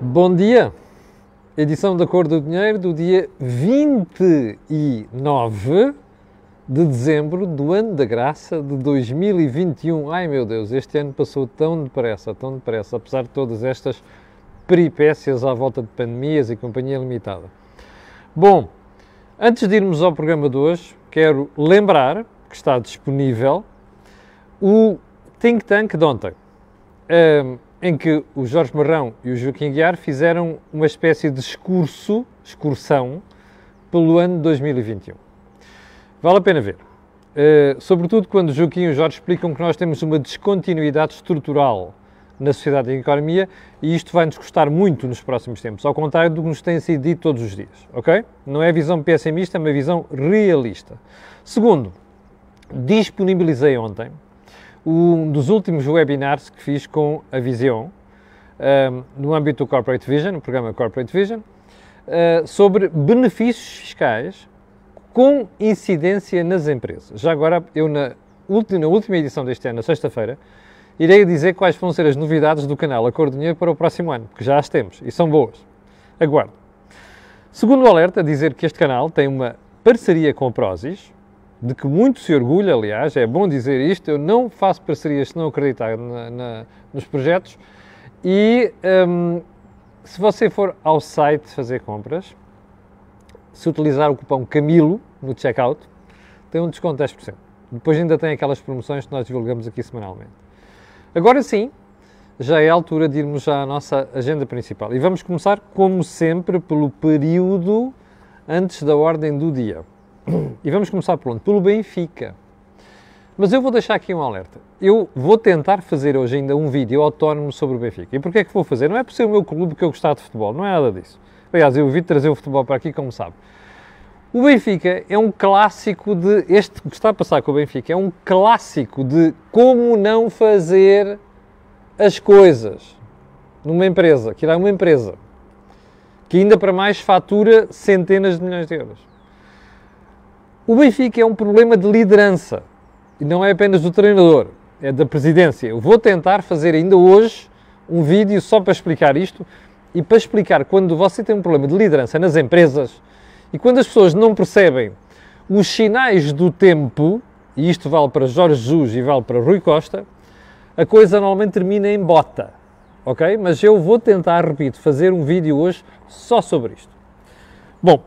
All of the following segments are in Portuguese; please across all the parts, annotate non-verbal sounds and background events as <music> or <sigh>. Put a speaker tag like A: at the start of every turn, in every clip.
A: Bom dia! Edição da Cor do Dinheiro do dia 29 de dezembro do ano da graça de 2021. Ai meu Deus, este ano passou tão depressa, tão depressa, apesar de todas estas peripécias à volta de pandemias e companhia limitada. Bom, antes de irmos ao programa de hoje, quero lembrar que está disponível o Think Tank de ontem. Um, em que o Jorge Marrão e o Joaquim Guiar fizeram uma espécie de excurso, excursão, pelo ano de 2021. Vale a pena ver. Uh, sobretudo quando Joaquim e o Jorge explicam que nós temos uma descontinuidade estrutural na sociedade e na economia e isto vai nos custar muito nos próximos tempos, ao contrário do que nos tem sido dito todos os dias, ok? Não é visão pessimista, é uma visão realista. Segundo, disponibilizei ontem um dos últimos webinars que fiz com a Vision, um, no âmbito do Corporate Vision, o programa Corporate Vision, uh, sobre benefícios fiscais com incidência nas empresas. Já agora, eu na última, na última edição deste ano, na sexta-feira, irei dizer quais vão ser as novidades do canal Acordo Dinheiro para o próximo ano, porque já as temos e são boas. Aguardo. Segundo o alerta, dizer que este canal tem uma parceria com a Prozis, de que muito se orgulha, aliás, é bom dizer isto, eu não faço parcerias se não acreditar na, na, nos projetos e um, se você for ao site fazer compras, se utilizar o cupom CAMILO no checkout, tem um desconto de 10%. Depois ainda tem aquelas promoções que nós divulgamos aqui semanalmente. Agora sim, já é a altura de irmos à nossa agenda principal. E vamos começar, como sempre, pelo período antes da ordem do dia. E vamos começar por onde? Pelo Benfica. Mas eu vou deixar aqui um alerta. Eu vou tentar fazer hoje ainda um vídeo autónomo sobre o Benfica. E porquê é que vou fazer? Não é por ser o meu clube que eu gostar de futebol, não é nada disso. Aliás, eu vi trazer o futebol para aqui, como sabe. O Benfica é um clássico de. Este que está a passar com o Benfica é um clássico de como não fazer as coisas numa empresa, que é uma empresa que ainda para mais fatura centenas de milhões de euros. O Benfica é um problema de liderança e não é apenas do treinador, é da presidência. Eu vou tentar fazer ainda hoje um vídeo só para explicar isto e para explicar quando você tem um problema de liderança nas empresas e quando as pessoas não percebem os sinais do tempo, e isto vale para Jorge Jesus e vale para Rui Costa, a coisa normalmente termina em bota, ok? Mas eu vou tentar, repito, fazer um vídeo hoje só sobre isto. Bom,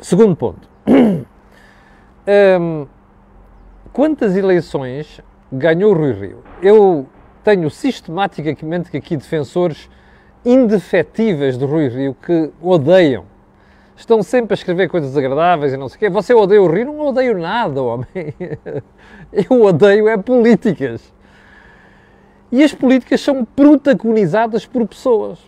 A: segundo ponto. <clears throat> Quantas eleições ganhou Rui Rio? Eu tenho sistematicamente aqui defensores indefetíveis de Rui Rio que odeiam. Estão sempre a escrever coisas agradáveis e não sei o quê. Você odeia o Rio? Não odeio nada, homem. <laughs> Eu odeio é políticas. E as políticas são protagonizadas por pessoas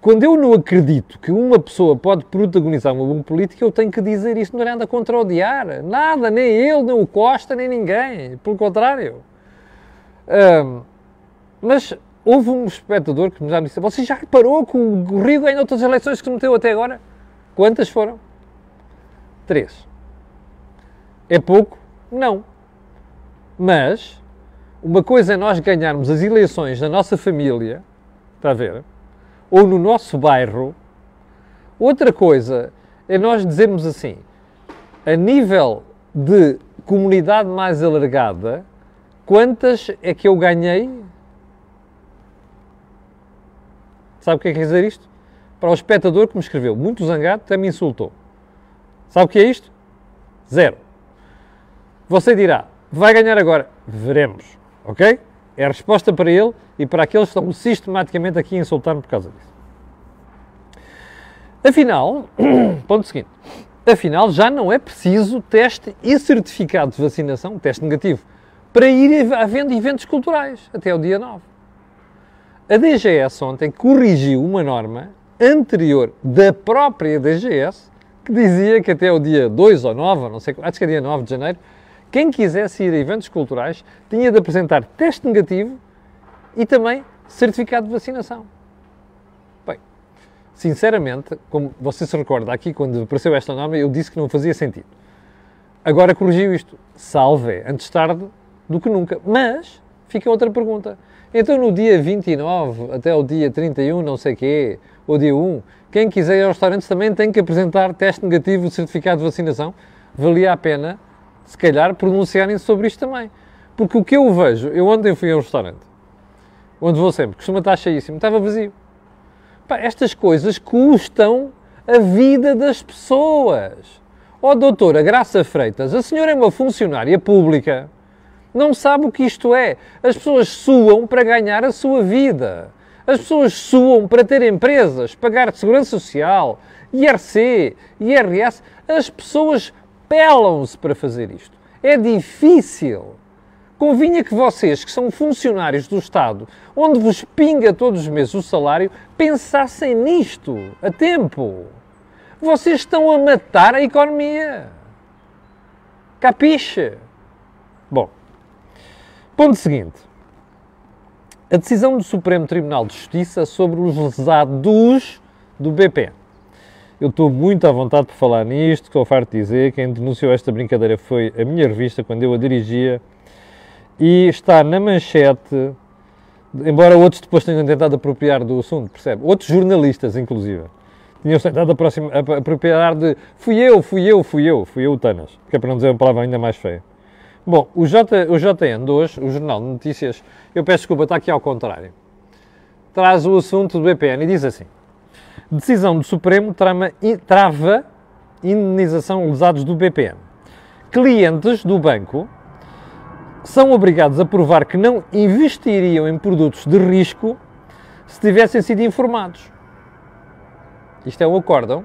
A: quando eu não acredito que uma pessoa pode protagonizar uma boa política, eu tenho que dizer isso. Não é nada contra odiar. Nada, nem ele, nem o Costa, nem ninguém. Pelo contrário. Um, mas houve um espectador que me já disse: Você já reparou que o Rio ganhou todas as eleições que meteu até agora? Quantas foram? Três. É pouco? Não. Mas uma coisa é nós ganharmos as eleições na nossa família, está a ver? Ou no nosso bairro. Outra coisa é nós dizermos assim, a nível de comunidade mais alargada, quantas é que eu ganhei? Sabe o que é que quer dizer isto? Para o espectador que me escreveu, muito zangado, até me insultou. Sabe o que é isto? Zero. Você dirá, vai ganhar agora? Veremos, ok? É a resposta para ele e para aqueles que estão sistematicamente aqui a insultar-me por causa disso. Afinal, <clears throat> ponto seguinte, afinal já não é preciso teste e certificado de vacinação, teste negativo, para ir havendo eventos culturais até o dia 9. A DGS ontem corrigiu uma norma anterior da própria DGS que dizia que até o dia 2 ou 9, não sei, acho que é dia 9 de janeiro, quem quisesse ir a eventos culturais tinha de apresentar teste negativo e também certificado de vacinação. Bem, sinceramente, como você se recorda, aqui quando apareceu esta norma, eu disse que não fazia sentido. Agora corrigiu isto. Salve, antes tarde do que nunca. Mas Fica outra pergunta. Então no dia 29 até o dia 31, não sei quê, ou dia 1, quem quiser ir aos restaurantes também tem que apresentar teste negativo de certificado de vacinação. Valia a pena, se calhar, pronunciarem sobre isto também. Porque o que eu vejo, eu ontem fui a um restaurante, onde vou sempre, costuma estar cheíssimo, estava vazio. Pá, estas coisas custam a vida das pessoas. Ó oh, doutora Graça Freitas, a senhora é uma funcionária pública, não sabe o que isto é. As pessoas suam para ganhar a sua vida. As pessoas suam para ter empresas, pagar segurança social, IRC, IRS. As pessoas pelam-se para fazer isto. É difícil. Convinha que vocês, que são funcionários do Estado, onde vos pinga todos os meses o salário, pensassem nisto a tempo. Vocês estão a matar a economia. Capiche? Bom, ponto seguinte. A decisão do Supremo Tribunal de Justiça sobre os lesados do BP. Eu estou muito à vontade por falar nisto, estou farto de dizer. Quem denunciou esta brincadeira foi a minha revista, quando eu a dirigia. E está na manchete, embora outros depois tenham tentado apropriar do assunto, percebe? Outros jornalistas, inclusive tinham tentado apropriar de fui eu, fui eu, fui eu, fui eu o Tanas, que é para não dizer uma palavra ainda mais feia. Bom, o, J, o JN de hoje, o Jornal de Notícias, eu peço desculpa, está aqui ao contrário, traz o assunto do BPN e diz assim: decisão do Supremo trama, trava indenização lesados do BPN. Clientes do banco são obrigados a provar que não investiriam em produtos de risco se tivessem sido informados. Isto é o acórdão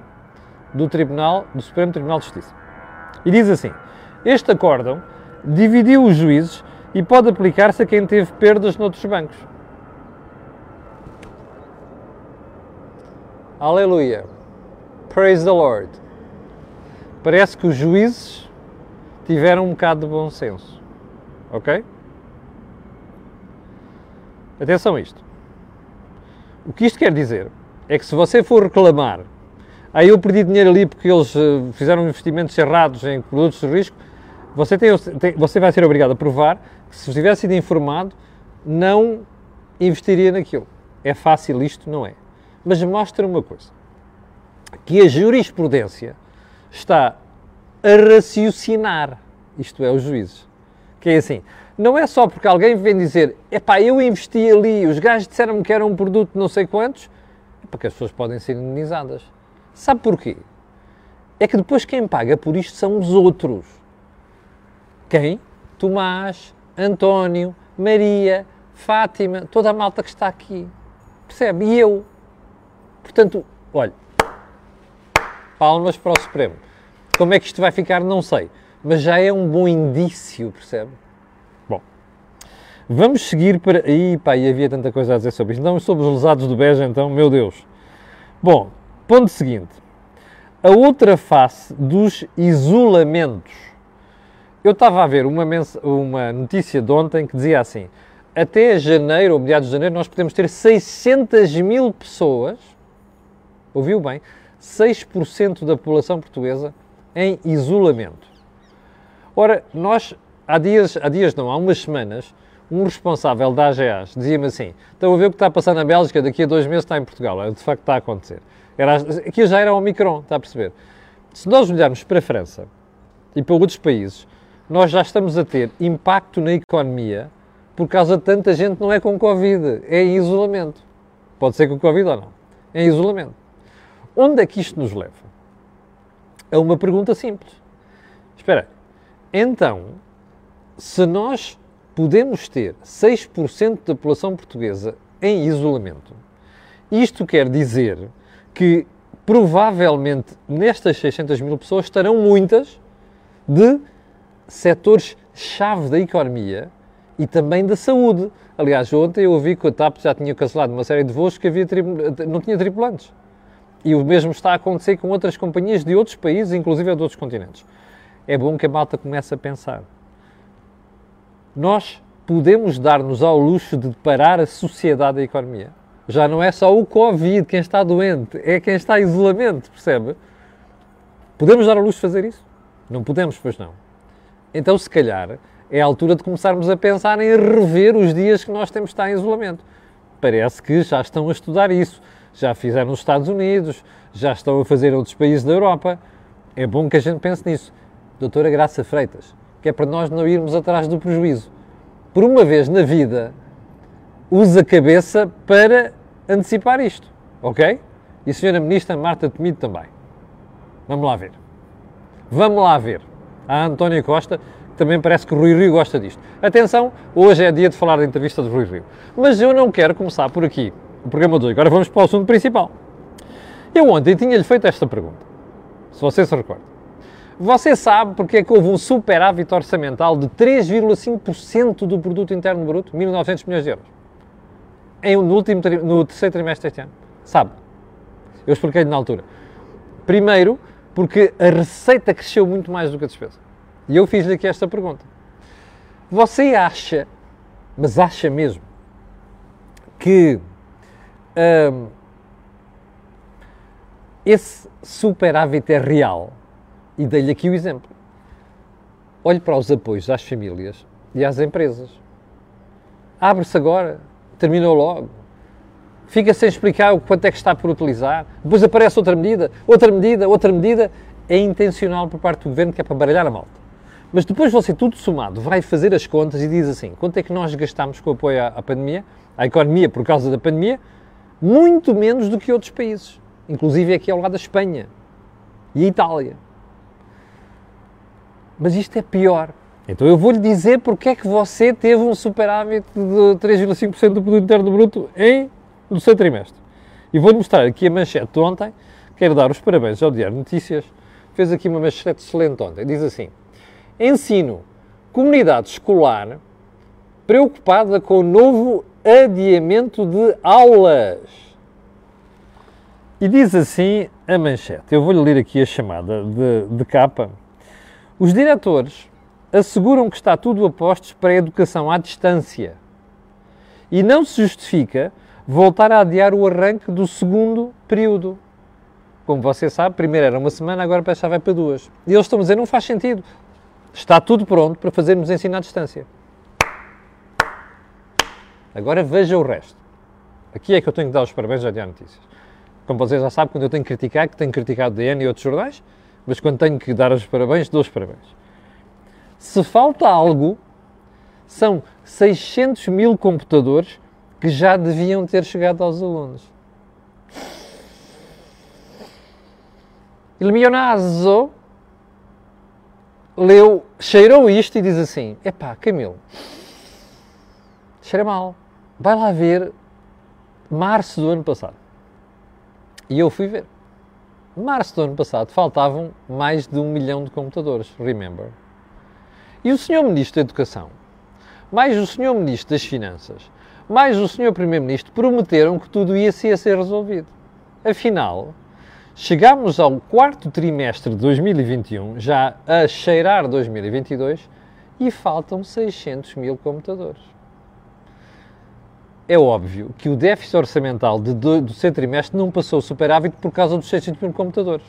A: do Tribunal, do Supremo Tribunal de Justiça. E diz assim: Este acórdão dividiu os juízes e pode aplicar-se a quem teve perdas noutros bancos. Aleluia. Praise the Lord. Parece que os juízes tiveram um bocado de bom senso. Ok? Atenção a isto. O que isto quer dizer é que se você for reclamar, aí eu perdi dinheiro ali porque eles uh, fizeram investimentos errados em produtos de risco, você, tem, você vai ser obrigado a provar que se tivesse sido informado, não investiria naquilo. É fácil isto? Não é. Mas mostra uma coisa, que a jurisprudência está a raciocinar, isto é, os juízes. Que é assim, não é só porque alguém vem dizer, epá, eu investi ali, os gajos disseram-me que era um produto não sei quantos, porque as pessoas podem ser indenizadas. Sabe porquê? É que depois quem paga por isto são os outros. Quem? Tomás, António, Maria, Fátima, toda a malta que está aqui. Percebe? E eu. Portanto, olha, palmas para o Supremo. Como é que isto vai ficar, não sei. Mas já é um bom indício, percebe? Vamos seguir para. Ih, pá, e havia tanta coisa a dizer sobre isto. Não, sobre os lesados do Beja, então, meu Deus. Bom, ponto seguinte. A outra face dos isolamentos. Eu estava a ver uma, uma notícia de ontem que dizia assim: até janeiro, ou meados de janeiro, nós podemos ter 600 mil pessoas, ouviu bem, 6% da população portuguesa em isolamento. Ora, nós, há dias, há dias não, há umas semanas, um responsável da AGAs dizia-me assim: estão a ver o que está a passar na Bélgica, daqui a dois meses está em Portugal. É, de facto está a acontecer. Era, aqui já era o Omicron, está a perceber? Se nós olharmos para a França e para outros países, nós já estamos a ter impacto na economia por causa de tanta gente não é com Covid, é em isolamento. Pode ser com Covid ou não. É em isolamento. Onde é que isto nos leva? É uma pergunta simples. Espera, então, se nós podemos ter 6% da população portuguesa em isolamento. Isto quer dizer que provavelmente nestas 600 mil pessoas estarão muitas de setores-chave da economia e também da saúde. Aliás, ontem eu ouvi que a TAP já tinha cancelado uma série de voos que havia não tinha tripulantes. E o mesmo está a acontecer com outras companhias de outros países, inclusive de outros continentes. É bom que a malta comece a pensar nós podemos dar-nos ao luxo de parar a sociedade e a economia. Já não é só o Covid quem está doente, é quem está em isolamento, percebe? Podemos dar ao luxo de fazer isso? Não podemos, pois não. Então, se calhar, é a altura de começarmos a pensar em rever os dias que nós temos de estar em isolamento. Parece que já estão a estudar isso. Já fizeram nos Estados Unidos, já estão a fazer outros países da Europa. É bom que a gente pense nisso. Doutora Graça Freitas, que é para nós não irmos atrás do prejuízo. Por uma vez na vida, use a cabeça para antecipar isto, ok? E senhora Ministra Marta Temido também. Vamos lá ver. Vamos lá ver. A Antónia Costa, também parece que o Rui Rio gosta disto. Atenção, hoje é dia de falar da entrevista do Rui Rio. Mas eu não quero começar por aqui, o programa de hoje. Agora vamos para o assunto principal. Eu ontem tinha-lhe feito esta pergunta, se você se recorda. Você sabe porque é que houve um superávit orçamental de 3,5% do produto interno bruto, 1.900 milhões de euros, em, no, último, no terceiro trimestre deste ano? Sabe? Eu expliquei-lhe na altura. Primeiro, porque a receita cresceu muito mais do que a despesa. E eu fiz-lhe aqui esta pergunta. Você acha, mas acha mesmo, que esse superávit é real? E dei-lhe aqui o exemplo. Olhe para os apoios às famílias e às empresas. Abre-se agora, terminou logo. Fica sem explicar o quanto é que está por utilizar. Depois aparece outra medida, outra medida, outra medida. É intencional por parte do governo que é para baralhar a malta. Mas depois você, tudo somado, vai fazer as contas e diz assim: quanto é que nós gastamos com o apoio à pandemia, à economia por causa da pandemia? Muito menos do que outros países, inclusive aqui ao lado da Espanha e a Itália. Mas isto é pior. Então eu vou-lhe dizer porque é que você teve um superávit de 3,5% do produto interno bruto em no seu trimestre. E vou-lhe mostrar aqui a manchete de ontem. Quero dar os parabéns ao Diário Notícias. Fez aqui uma manchete excelente ontem. Diz assim: Ensino, comunidade escolar preocupada com o novo adiamento de aulas. E diz assim a manchete. Eu vou-lhe ler aqui a chamada de, de capa. Os diretores asseguram que está tudo a postos para a educação à distância e não se justifica voltar a adiar o arranque do segundo período. Como você sabe, primeiro era uma semana, agora parece que vai para duas. E eles estão a dizer, não faz sentido. Está tudo pronto para fazermos ensino à distância. Agora veja o resto. Aqui é que eu tenho que dar os parabéns à Diário Notícias. Como vocês já sabem, quando eu tenho que criticar, que tenho criticado DN e outros jornais, mas quando tenho que dar os parabéns, dou os parabéns. Se falta algo, são 600 mil computadores que já deviam ter chegado aos alunos. Il leu, cheirou isto e diz assim: Epá, Camilo, cheira mal. Vai lá ver março do ano passado. E eu fui ver. Março do ano passado faltavam mais de um milhão de computadores, remember? E o senhor Ministro da Educação, mais o senhor Ministro das Finanças, mais o Sr. Primeiro-Ministro prometeram que tudo ia ser resolvido. Afinal, chegámos ao quarto trimestre de 2021, já a cheirar 2022, e faltam 600 mil computadores. É óbvio que o déficit orçamental de do, do seu trimestre não passou superávit por causa dos 600 mil computadores.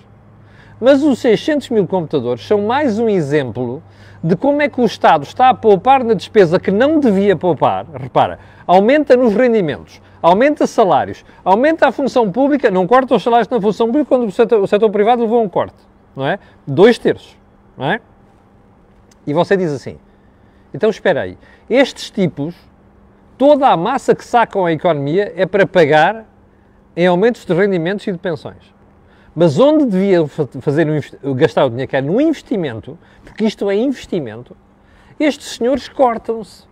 A: Mas os 600 mil computadores são mais um exemplo de como é que o Estado está a poupar na despesa que não devia poupar. Repara, aumenta nos rendimentos, aumenta salários, aumenta a função pública, não corta os salários na função pública quando o setor, o setor privado levou um corte, não é? Dois terços, não é? E você diz assim, então espera aí, estes tipos, toda a massa que sacam a economia é para pagar em aumentos de rendimentos e de pensões. Mas onde devia fazer gastar o dinheiro, que é no investimento, porque isto é investimento, estes senhores cortam-se.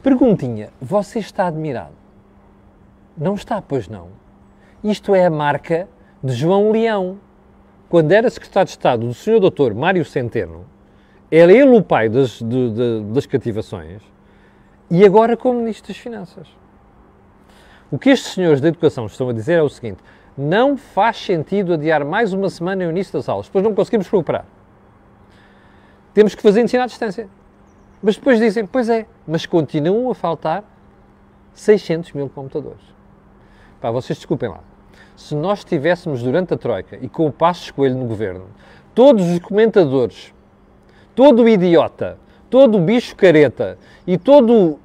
A: Perguntinha, você está admirado? Não está, pois não. Isto é a marca de João Leão. Quando era secretário de Estado do Sr. Dr. Mário Centeno, era ele o pai das, de, de, das cativações e agora como Ministro das Finanças. O que estes senhores da Educação estão a dizer é o seguinte: não faz sentido adiar mais uma semana o início das aulas, depois não conseguimos recuperar. Temos que fazer ensino à distância. Mas depois dizem, pois é, mas continuam a faltar 600 mil computadores. Pá, vocês desculpem lá. Se nós estivéssemos durante a Troika e com o passo escolho no governo, todos os comentadores, todo o idiota, todo bicho careta e todo.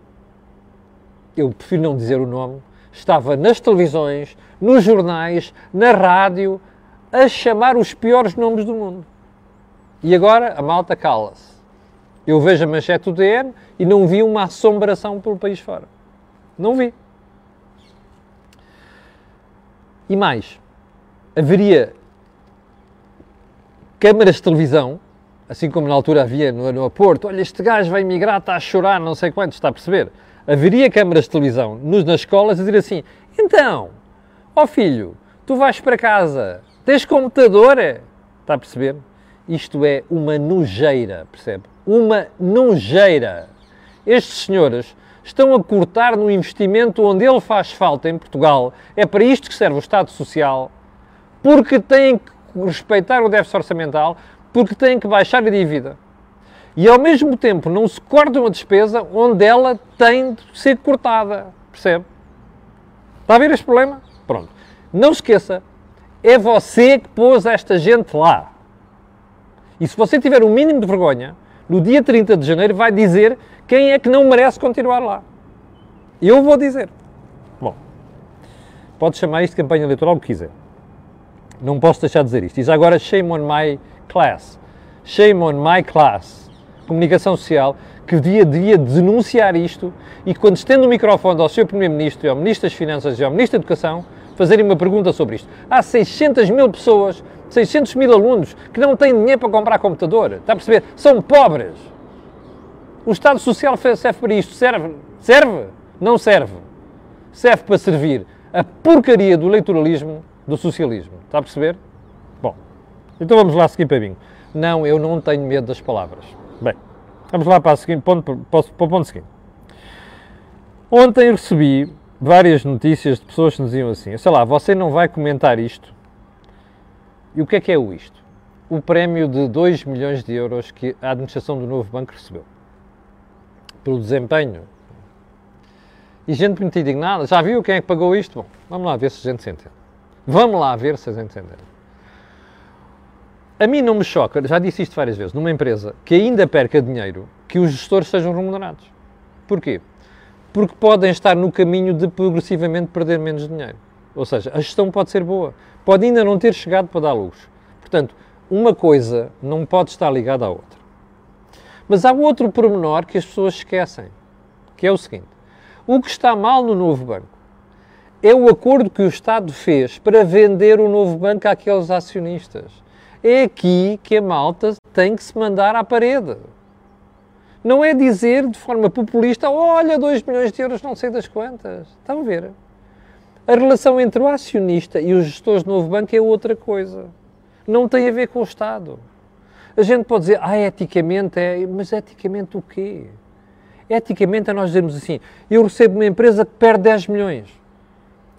A: Eu prefiro não dizer o nome. Estava nas televisões, nos jornais, na rádio, a chamar os piores nomes do mundo. E agora a malta cala-se. Eu vejo a manchete do DN e não vi uma assombração pelo país fora. Não vi. E mais, haveria câmaras de televisão, assim como na altura havia no, no Porto, olha, este gajo vai migrar, está a chorar, não sei quanto, está a perceber? Haveria câmaras de televisão nos, nas escolas a dizer assim, então, ó oh filho, tu vais para casa, tens computador? Está a perceber? Isto é uma nojeira, percebe? Uma nojeira. Estes senhores estão a cortar no investimento onde ele faz falta em Portugal. É para isto que serve o Estado Social, porque têm que respeitar o déficit orçamental, porque têm que baixar a dívida. E ao mesmo tempo não se corta uma despesa onde ela tem de ser cortada. Percebe? Está a ver este problema? Pronto. Não esqueça, é você que pôs esta gente lá. E se você tiver o um mínimo de vergonha, no dia 30 de janeiro vai dizer quem é que não merece continuar lá. Eu vou dizer. Bom, pode chamar isto de campanha eleitoral o que quiser. Não posso deixar de dizer isto. E já agora, shame on my class. Shame on my class. Comunicação social que devia, denunciar isto e quando estendo o microfone ao Sr. Primeiro-Ministro e ao Ministro das Finanças e ao Ministro da Educação, fazerem uma pergunta sobre isto. Há 600 mil pessoas, 600 mil alunos que não têm dinheiro para comprar computador. Está a perceber? São pobres. O Estado Social serve para isto. Serve? Serve? Não serve. Serve para servir a porcaria do eleitoralismo do socialismo. Está a perceber? Então vamos lá seguir para mim. Não, eu não tenho medo das palavras. Bem, vamos lá para, seguinte, ponto, para o ponto seguinte. Ontem recebi várias notícias de pessoas que diziam assim: sei lá, você não vai comentar isto. E o que é que é o isto? O prémio de 2 milhões de euros que a administração do novo banco recebeu pelo desempenho. E gente muito indignada. Já viu quem é que pagou isto? Bom, vamos lá ver se a gente se entende. Vamos lá ver se a gente se entende. A mim não me choca, já disse isto várias vezes, numa empresa que ainda perca dinheiro, que os gestores sejam remunerados. Porquê? Porque podem estar no caminho de progressivamente perder menos dinheiro. Ou seja, a gestão pode ser boa, pode ainda não ter chegado para dar luz. Portanto, uma coisa não pode estar ligada à outra. Mas há outro pormenor que as pessoas esquecem, que é o seguinte: o que está mal no novo banco é o acordo que o Estado fez para vender o novo banco àqueles acionistas. É aqui que a malta tem que se mandar à parede. Não é dizer de forma populista, olha, 2 milhões de euros, não sei das quantas. Estão a ver? A relação entre o acionista e os gestores do novo banco é outra coisa. Não tem a ver com o Estado. A gente pode dizer, ah, eticamente é, mas eticamente o quê? Eticamente é nós dizermos assim, eu recebo uma empresa que perde 10 milhões.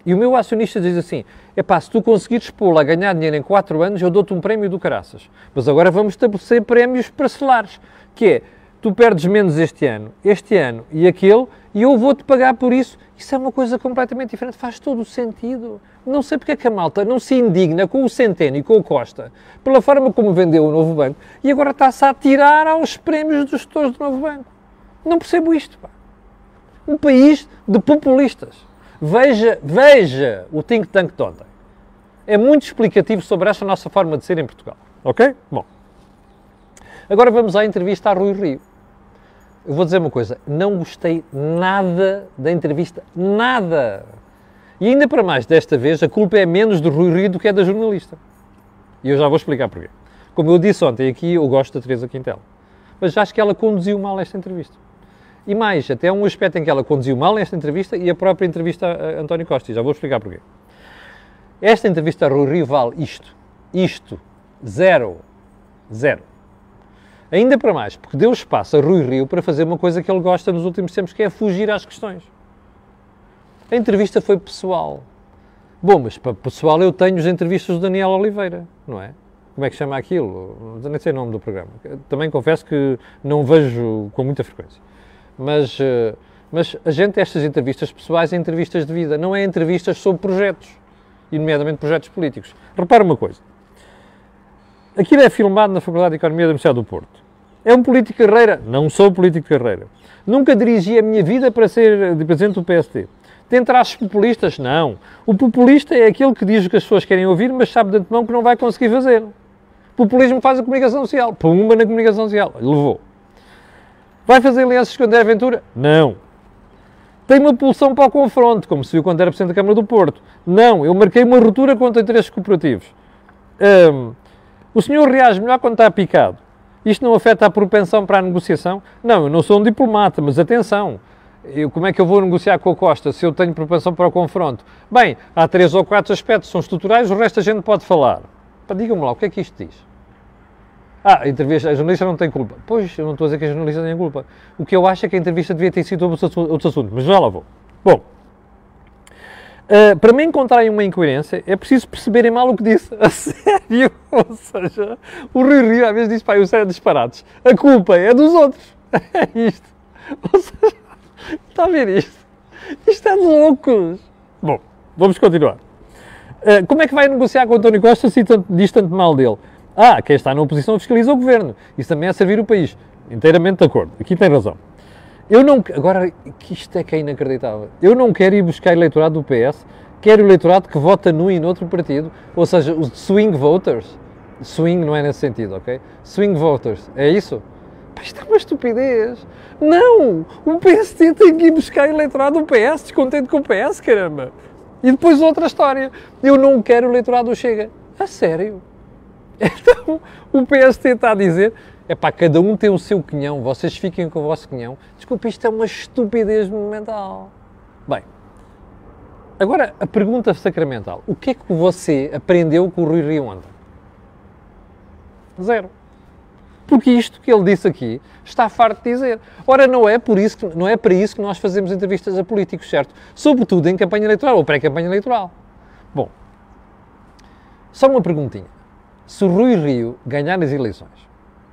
A: E o meu acionista diz assim, epá, se tu conseguires pô-la a ganhar dinheiro em 4 anos, eu dou-te um prémio do caraças. Mas agora vamos estabelecer prémios parcelares, que é, tu perdes menos este ano, este ano e aquele, e eu vou-te pagar por isso. Isso é uma coisa completamente diferente, faz todo o sentido. Não sei porque é que a malta não se indigna com o Centeno e com o Costa pela forma como vendeu o novo banco e agora está-se a tirar aos prémios dos gestores do novo banco. Não percebo isto. Pá. Um país de populistas. Veja, veja o think tank de ontem. É muito explicativo sobre esta nossa forma de ser em Portugal. Ok? Bom. Agora vamos à entrevista a Rui Rio. Eu vou dizer uma coisa, não gostei nada da entrevista, nada. E ainda para mais, desta vez, a culpa é menos do Rui Rio do que é da jornalista. E eu já vou explicar porquê. Como eu disse ontem aqui, eu gosto da Teresa Quintela. Mas acho que ela conduziu mal esta entrevista. E mais, até um aspecto em que ela conduziu mal esta entrevista e a própria entrevista a António Costa. E já vou explicar porquê. Esta entrevista a Rui Rio vale isto. Isto. Zero. Zero. Ainda para mais, porque deu espaço a Rui Rio para fazer uma coisa que ele gosta nos últimos tempos, que é fugir às questões. A entrevista foi pessoal. Bom, mas para pessoal eu tenho as entrevistas do Daniel Oliveira, não é? Como é que chama aquilo? Nem sei o nome do programa. Também confesso que não vejo com muita frequência. Mas, eh, mas a gente, estas entrevistas pessoais, é entrevistas de vida, não é entrevistas sobre projetos, e nomeadamente projetos políticos. Repara uma coisa. Aquilo é filmado na Faculdade de Economia da Universidade do Porto. É um político de carreira? Não sou político de carreira. Nunca dirigi a minha vida para ser presidente do PSD. Tem traços populistas? Não. O populista é aquele que diz o que as pessoas querem ouvir, mas sabe de antemão que não vai conseguir fazer. Populismo faz a comunicação social. Pumba na comunicação social. Levou. Vai fazer alianças com André Ventura? Não. Tem uma pulsão para o confronto, como se viu quando era Presidente da Câmara do Porto? Não. Eu marquei uma ruptura contra interesses cooperativos. Um, o senhor reage melhor quando está picado. Isto não afeta a propensão para a negociação? Não, eu não sou um diplomata, mas atenção. Eu, como é que eu vou negociar com a Costa se eu tenho propensão para o confronto? Bem, há três ou quatro aspectos que são estruturais, o resto a gente pode falar. Digam-me lá, o que é que isto diz? Ah, entrevista, a jornalista não tem culpa. Pois, eu não estou a dizer que a jornalista tem culpa. O que eu acho é que a entrevista devia ter sido outros assuntos, mas já lá vou. Bom, uh, para me encontrarem uma incoerência, é preciso perceberem mal o que disse. <laughs> A sério? Ou seja, o Rui Rio às vezes diz, pá, eu sei disparados. A culpa é dos outros. <laughs> É isto. Ou seja, está a ver isto? Isto é de loucos. Bom, vamos continuar. Uh, como é que vai negociar com o António Costa se diz tanto mal dele? Ah, quem está na oposição fiscaliza o governo. Isso também é servir o país. Inteiramente de acordo. Aqui tem razão. Eu não. Agora, que isto é que é inacreditável. Eu não quero ir buscar eleitorado do PS, quero eleitorado que vota no e noutro partido, ou seja, os swing voters. Swing não é nesse sentido, ok? Swing voters. É isso? Pá, isto é uma estupidez. Não! O PSD tem que ir buscar eleitorado do PS, descontente com o PS, caramba. E depois outra história. Eu não quero eleitorado do Chega. A sério? Então, o PST está a dizer, é pá, cada um tem o seu quinhão, vocês fiquem com o vosso quinhão. Desculpe, isto é uma estupidez monumental. Bem, agora a pergunta sacramental. O que é que você aprendeu com o Rui Rio ontem? Zero. Porque isto que ele disse aqui está farto de dizer. Ora, não é, por isso que, não é para isso que nós fazemos entrevistas a políticos, certo? Sobretudo em campanha eleitoral ou pré-campanha eleitoral. Bom, só uma perguntinha se Rui Rio ganhar as eleições,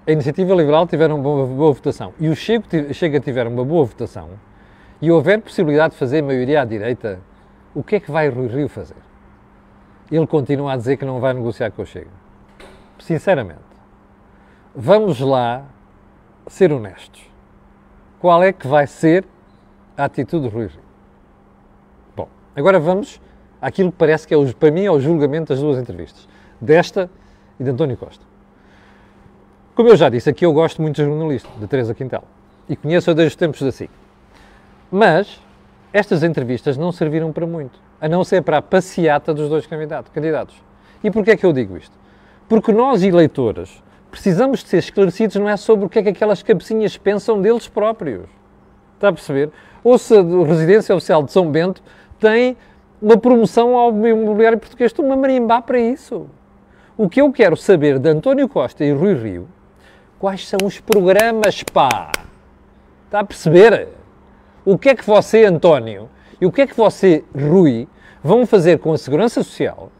A: a Iniciativa Liberal tiver uma boa, boa votação e o Chega tiver uma boa votação e houver possibilidade de fazer maioria à direita, o que é que vai Rui Rio fazer? Ele continua a dizer que não vai negociar com o Chega. Sinceramente, vamos lá ser honestos. Qual é que vai ser a atitude de Rui Rio? Bom, agora vamos àquilo que parece que é, para mim, é o julgamento das duas entrevistas. Desta e de António Costa. Como eu já disse, aqui eu gosto muito de jornalista, de Teresa Quintal, e conheço-a desde os tempos da SIC. Mas estas entrevistas não serviram para muito, a não ser para a passeata dos dois candidatos. E porquê é que eu digo isto? Porque nós, eleitores, precisamos de ser esclarecidos não é sobre o que é que aquelas cabecinhas pensam deles próprios. Está a perceber? Ou se a residência oficial de São Bento tem uma promoção ao imobiliário português, estou-me a marimbar para isso. O que eu quero saber de António Costa e Rui Rio, quais são os programas, pá? Está a perceber? O que é que você, António, e o que é que você, Rui, vão fazer com a Segurança Social,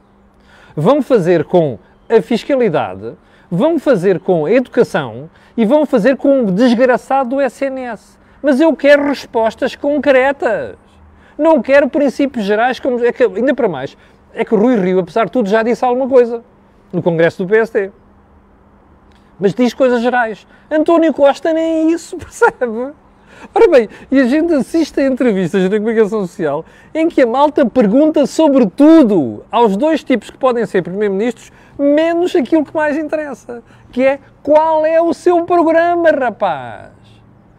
A: vão fazer com a fiscalidade, vão fazer com a educação e vão fazer com o desgraçado do SNS. Mas eu quero respostas concretas. Não quero princípios gerais como. É que, ainda para mais, é que o Rui Rio, apesar de tudo, já disse alguma coisa no Congresso do PSD. Mas diz coisas gerais. António Costa nem isso, <laughs> percebe? Ora bem, e a gente assiste a entrevistas na comunicação social em que a malta pergunta sobre tudo aos dois tipos que podem ser primeiro-ministros, menos aquilo que mais interessa, que é qual é o seu programa, rapaz?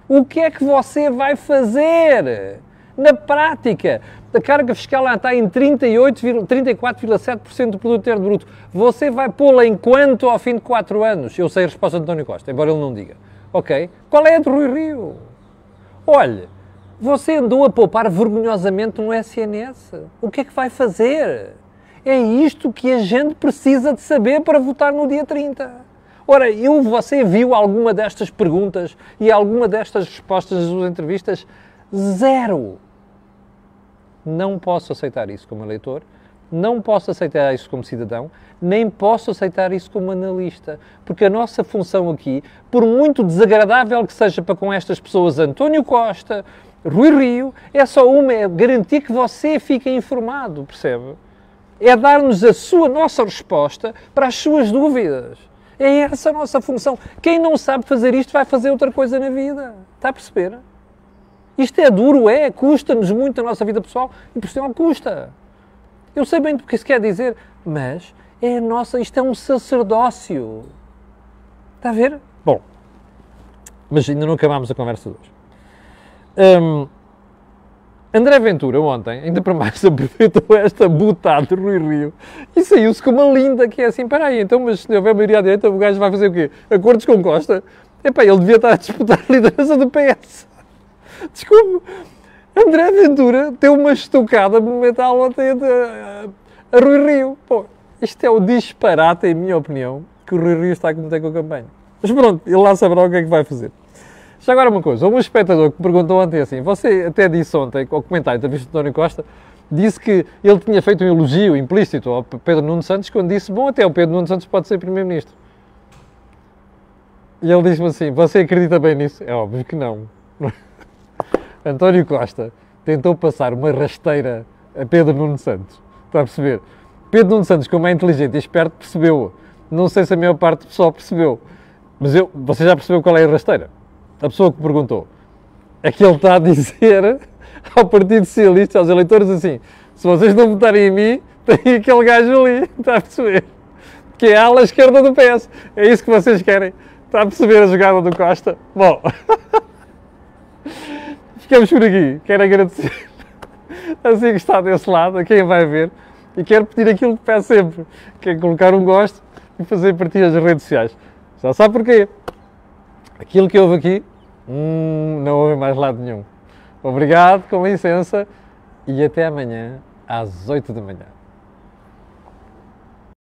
A: O que é que você vai fazer? Na prática, a carga fiscal está em 34,7% do produto interno bruto. Você vai pô-la em quanto ao fim de 4 anos? Eu sei a resposta de António Costa, embora ele não diga. Ok? Qual é a de Rui Rio? Olha, você andou a poupar vergonhosamente no SNS. O que é que vai fazer? É isto que a gente precisa de saber para votar no dia 30. Ora, eu, você viu alguma destas perguntas e alguma destas respostas nas suas entrevistas? Zero. Não posso aceitar isso como eleitor, não posso aceitar isso como cidadão, nem posso aceitar isso como analista, porque a nossa função aqui, por muito desagradável que seja para com estas pessoas, António Costa, Rui Rio, é só uma, é garantir que você fique informado, percebe? É dar-nos a sua nossa resposta para as suas dúvidas. É essa a nossa função. Quem não sabe fazer isto vai fazer outra coisa na vida. Está a perceber? Isto é duro, é, custa-nos muito a nossa vida pessoal e por isso custa. Eu sei bem do que isso quer dizer, mas é a nossa, isto é um sacerdócio. Está a ver? Bom, mas ainda não acabámos a conversa de hoje. Hum, André Ventura ontem, ainda para mais, <laughs> aproveitou esta butada de Rui Rio e saiu-se com uma linda que é assim, para aí, então, mas se houver maioria à direita, o gajo vai fazer o quê? Acordos com Costa? Epá, ele devia estar a disputar a liderança do PS. <laughs> Desculpe, André Ventura deu uma estocada monumental ontem a, a, a Rui Rio. Pô, isto é o disparate, em minha opinião, que o Rui Rio está a cometer com a campanha. Mas pronto, ele lá saberá o que é que vai fazer. Já agora uma coisa, um espectador que perguntou ontem assim, você até disse ontem, ao comentário da entrevista de António Costa, disse que ele tinha feito um elogio implícito ao Pedro Nuno Santos quando disse, bom, até o Pedro Nuno Santos pode ser Primeiro-Ministro. E ele disse-me assim, você acredita bem nisso? É óbvio que não. <laughs> António Costa tentou passar uma rasteira a Pedro Nuno Santos. Está a perceber? Pedro Nuno Santos, como é inteligente e esperto, percebeu. Não sei se a maior parte do pessoal percebeu. Mas eu, você já percebeu qual é a rasteira? A pessoa que perguntou. É que ele está a dizer <laughs> ao Partido Socialista, aos eleitores, assim: se vocês não votarem em mim, <laughs> tem aquele gajo ali. Está a perceber? Que é a ala esquerda do PS. É isso que vocês querem. Está a perceber a jogada do Costa? Bom. <laughs> ficamos por aqui. Quero agradecer <laughs> assim que está desse lado, a quem vai ver, e quero pedir aquilo que peço sempre, que é colocar um gosto e fazer partilhas nas redes sociais. Já sabe porquê? Aquilo que houve aqui, hum, não houve mais lado nenhum. Obrigado, com licença, e até amanhã às 8 da manhã.